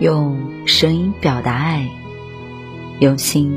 用声音表达爱，用心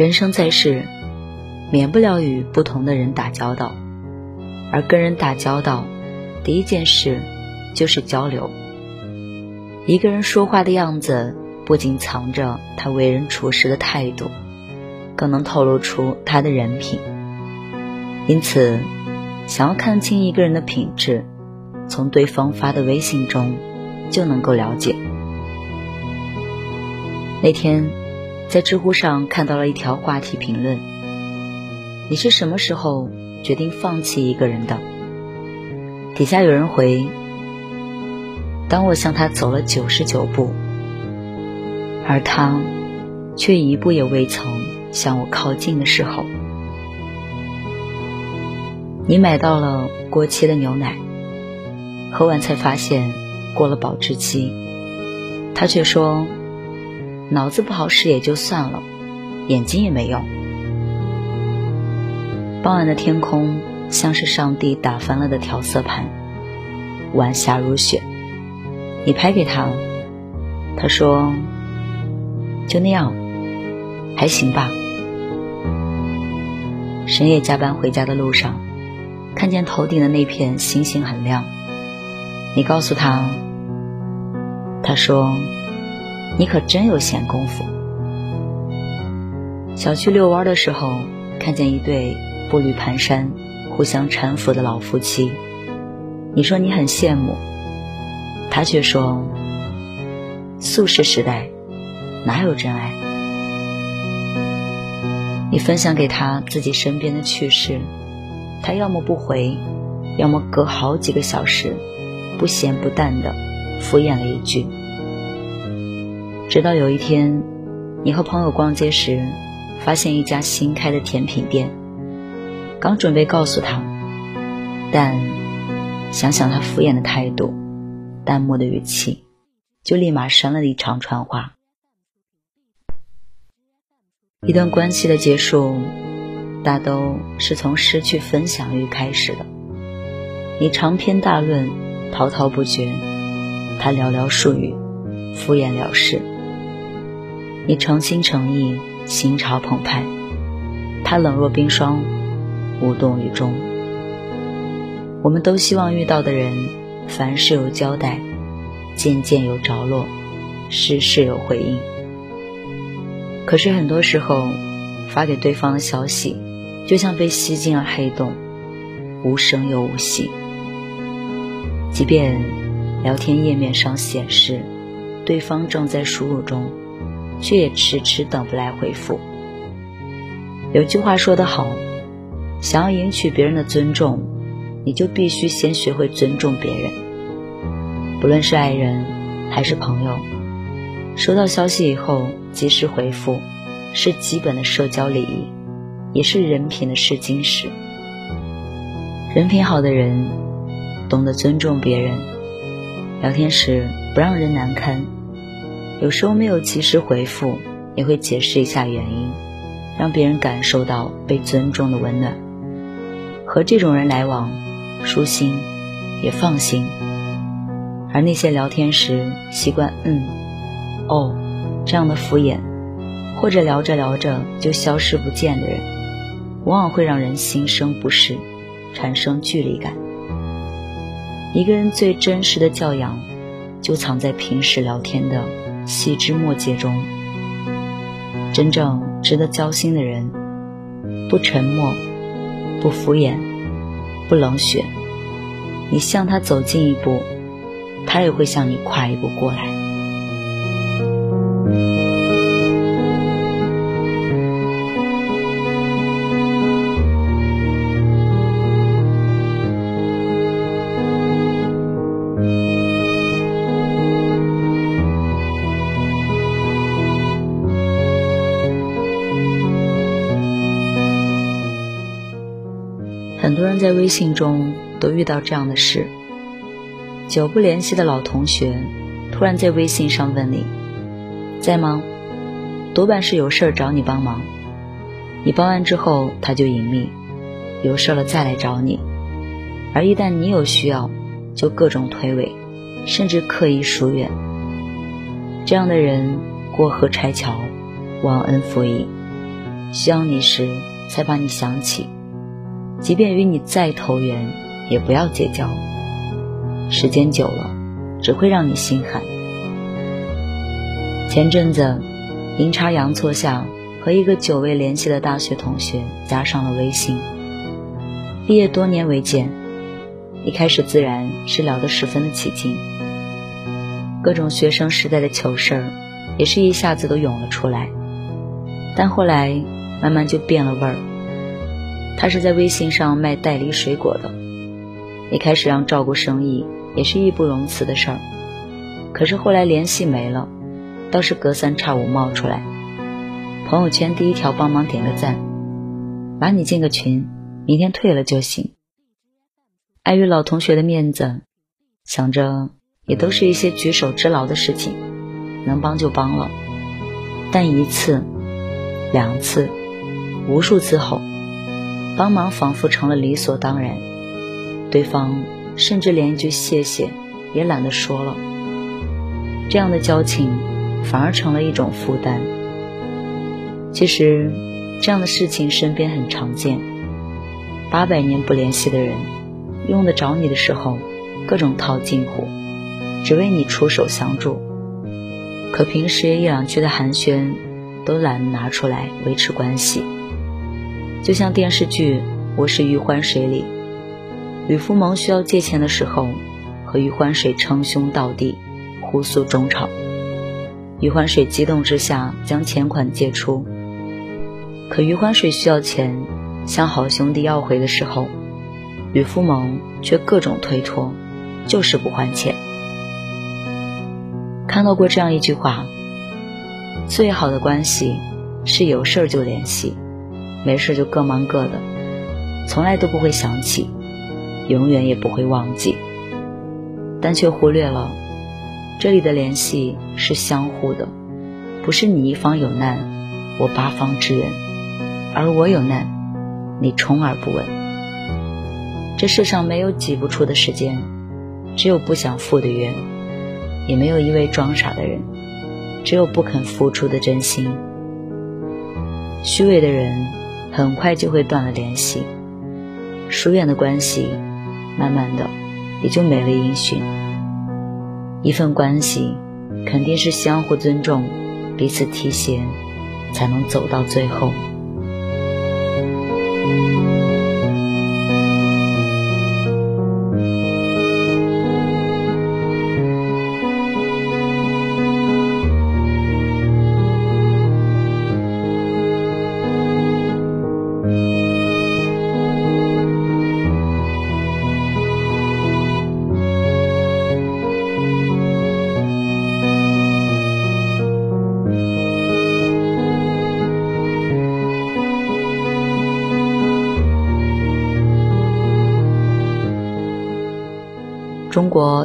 人生在世，免不了与不同的人打交道，而跟人打交道，第一件事就是交流。一个人说话的样子，不仅藏着他为人处事的态度，更能透露出他的人品。因此，想要看清一个人的品质，从对方发的微信中就能够了解。那天。在知乎上看到了一条话题评论：“你是什么时候决定放弃一个人的？”底下有人回：“当我向他走了九十九步，而他却一步也未曾向我靠近的时候。”你买到了过期的牛奶，喝完才发现过了保质期，他却说。脑子不好使也就算了，眼睛也没用。傍晚的天空像是上帝打翻了的调色盘，晚霞如雪。你拍给他，他说：“就那样，还行吧。”深夜加班回家的路上，看见头顶的那片星星很亮。你告诉他，他说。你可真有闲工夫。小区遛弯的时候，看见一对步履蹒跚、互相搀扶的老夫妻，你说你很羡慕，他却说：素食时代哪有真爱？你分享给他自己身边的趣事，他要么不回，要么隔好几个小时，不咸不淡的敷衍了一句。直到有一天，你和朋友逛街时，发现一家新开的甜品店，刚准备告诉他，但想想他敷衍的态度、淡漠的语气，就立马删了一长串话。一段关系的结束，大都是从失去分享欲开始的。你长篇大论，滔滔不绝，他寥寥数语，敷衍了事。你诚心诚意，心潮澎湃；他冷若冰霜，无动于衷。我们都希望遇到的人，凡事有交代，件件有着落，事事有回应。可是很多时候，发给对方的消息，就像被吸进了黑洞，无声又无息。即便聊天页面上显示，对方正在输入中。却也迟迟等不来回复。有句话说得好，想要赢取别人的尊重，你就必须先学会尊重别人。不论是爱人还是朋友，收到消息以后及时回复，是基本的社交礼仪，也是人品的试金石。人品好的人，懂得尊重别人，聊天时不让人难堪。有时候没有及时回复，也会解释一下原因，让别人感受到被尊重的温暖。和这种人来往，舒心也放心。而那些聊天时习惯“嗯”“哦”这样的敷衍，或者聊着聊着就消失不见的人，往往会让人心生不适，产生距离感。一个人最真实的教养，就藏在平时聊天的细枝末节中。真正值得交心的人，不沉默，不敷衍，不冷血。你向他走近一步。他也会向你跨一步过来。信中都遇到这样的事。久不联系的老同学，突然在微信上问你，在吗？多半是有事儿找你帮忙。你帮完之后，他就隐秘，有事了再来找你。而一旦你有需要，就各种推诿，甚至刻意疏远。这样的人过河拆桥，忘恩负义，需要你时才把你想起，即便与你再投缘，也不要结交。时间久了，只会让你心寒。前阵子，阴差阳错下和一个久未联系的大学同学加上了微信。毕业多年未见，一开始自然是聊得十分的起劲，各种学生时代的糗事儿也是一下子都涌了出来。但后来慢慢就变了味儿。他是在微信上卖代理水果的，一开始让照顾生意。也是义不容辞的事儿，可是后来联系没了，倒是隔三差五冒出来，朋友圈第一条帮忙点个赞，把你进个群，明天退了就行。碍于老同学的面子，想着也都是一些举手之劳的事情，能帮就帮了。但一次、两次、无数次后，帮忙仿佛成了理所当然，对方。甚至连一句谢谢也懒得说了，这样的交情反而成了一种负担。其实，这样的事情身边很常见。八百年不联系的人，用得着你的时候，各种套近乎，只为你出手相助。可平时一两句的寒暄，都懒得拿出来维持关系。就像电视剧《我是余欢水》里。吕福蒙需要借钱的时候，和余欢水称兄道弟，互诉衷肠。余欢水激动之下将钱款借出，可余欢水需要钱，向好兄弟要回的时候，吕福蒙却各种推脱，就是不还钱。看到过这样一句话：最好的关系是有事儿就联系，没事就各忙各的，从来都不会想起。永远也不会忘记，但却忽略了这里的联系是相互的，不是你一方有难，我八方支援，而我有难，你充耳不闻。这世上没有挤不出的时间，只有不想赴的约；也没有一味装傻的人，只有不肯付出的真心。虚伪的人很快就会断了联系，疏远的关系。慢慢的，也就没了音讯。一份关系，肯定是相互尊重、彼此提携，才能走到最后。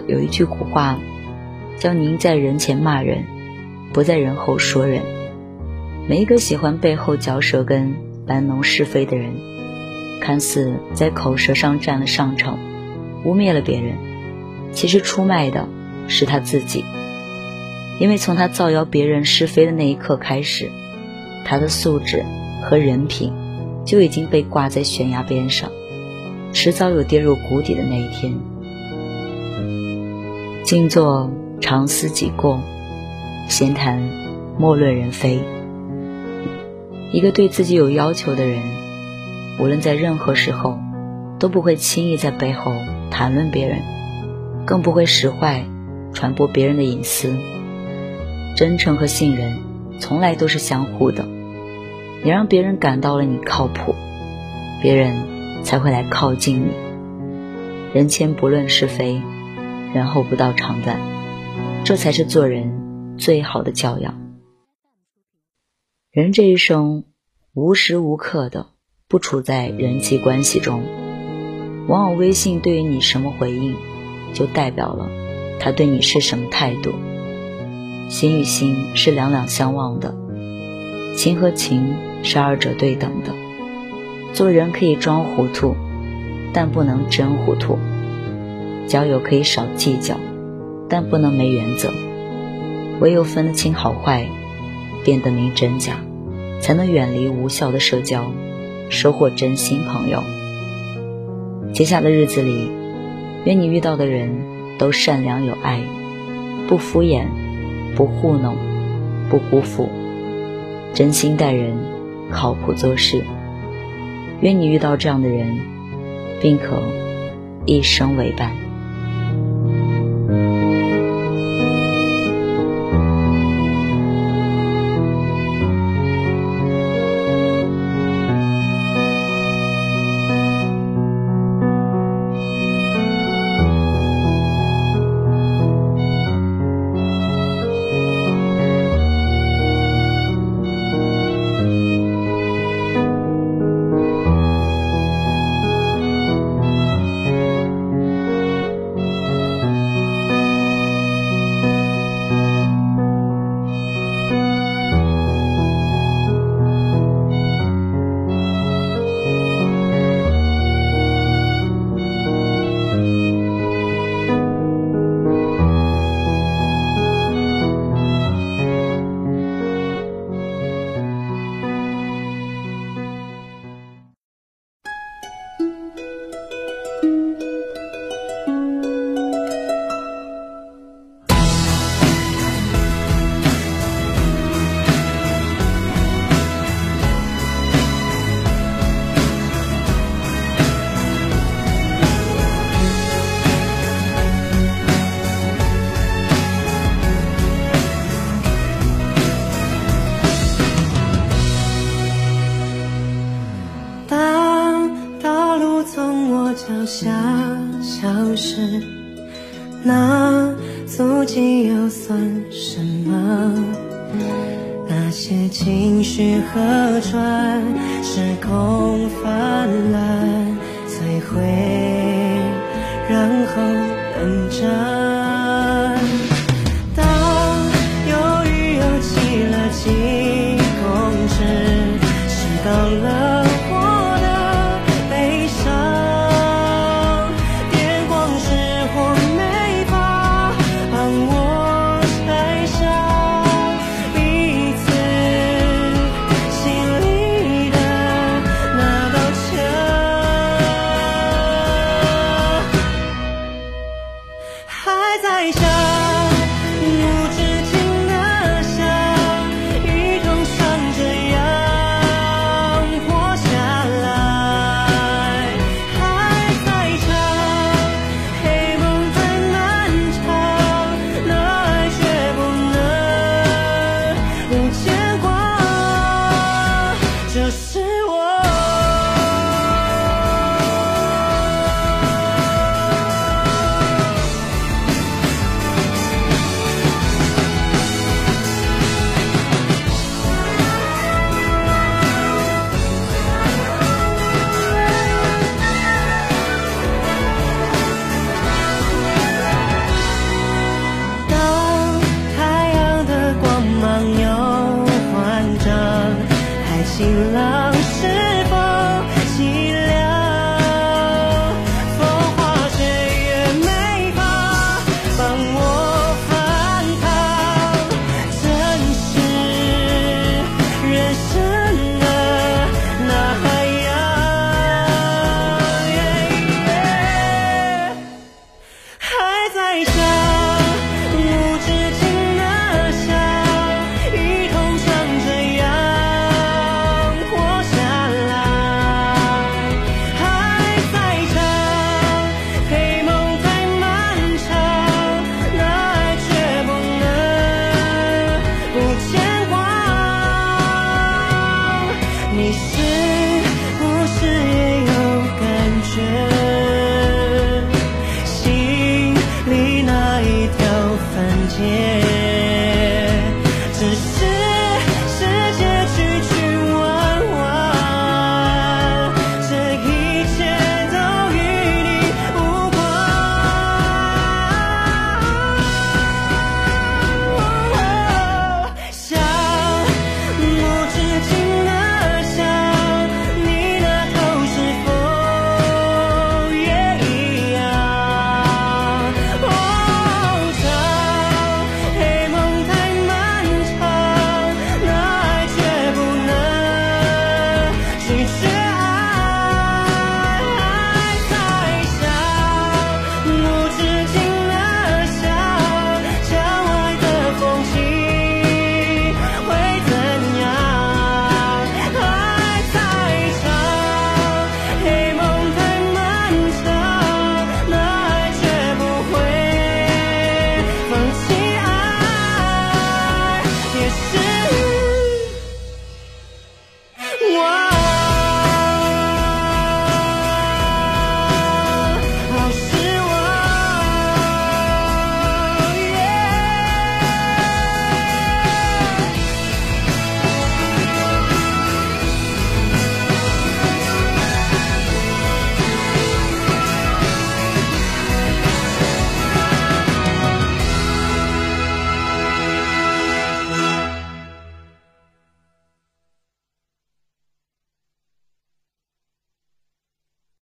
有一句古话，叫“宁在人前骂人，不在人后说人”。每一个喜欢背后嚼舌根、搬弄是非的人，看似在口舌上占了上乘，污蔑了别人，其实出卖的是他自己。因为从他造谣别人是非的那一刻开始，他的素质和人品就已经被挂在悬崖边上，迟早有跌入谷底的那一天。静坐常思己过，闲谈莫论人非。一个对自己有要求的人，无论在任何时候，都不会轻易在背后谈论别人，更不会使坏传播别人的隐私。真诚和信任，从来都是相互的。你让别人感到了你靠谱，别人才会来靠近你。人前不论是非，然后不到长短，这才是做人最好的教养。人这一生，无时无刻的不处在人际关系中，往往微信对于你什么回应，就代表了他对你是什么态度。心与心是两两相望的，情和情是二者对等的。做人可以装糊涂，但不能真糊涂；交友可以少计较，但不能没原则。唯有分得清好坏，辨得明真假，才能远离无效的社交，收获真心朋友。接下来的日子里，愿你遇到的人都善良有爱，不敷衍。不糊弄，不辜负，真心待人，靠谱做事。愿你遇到这样的人，并可一生为伴。晴朗是否凄凉风花雪月美好帮我翻炒真实人生的那海洋耶还在唱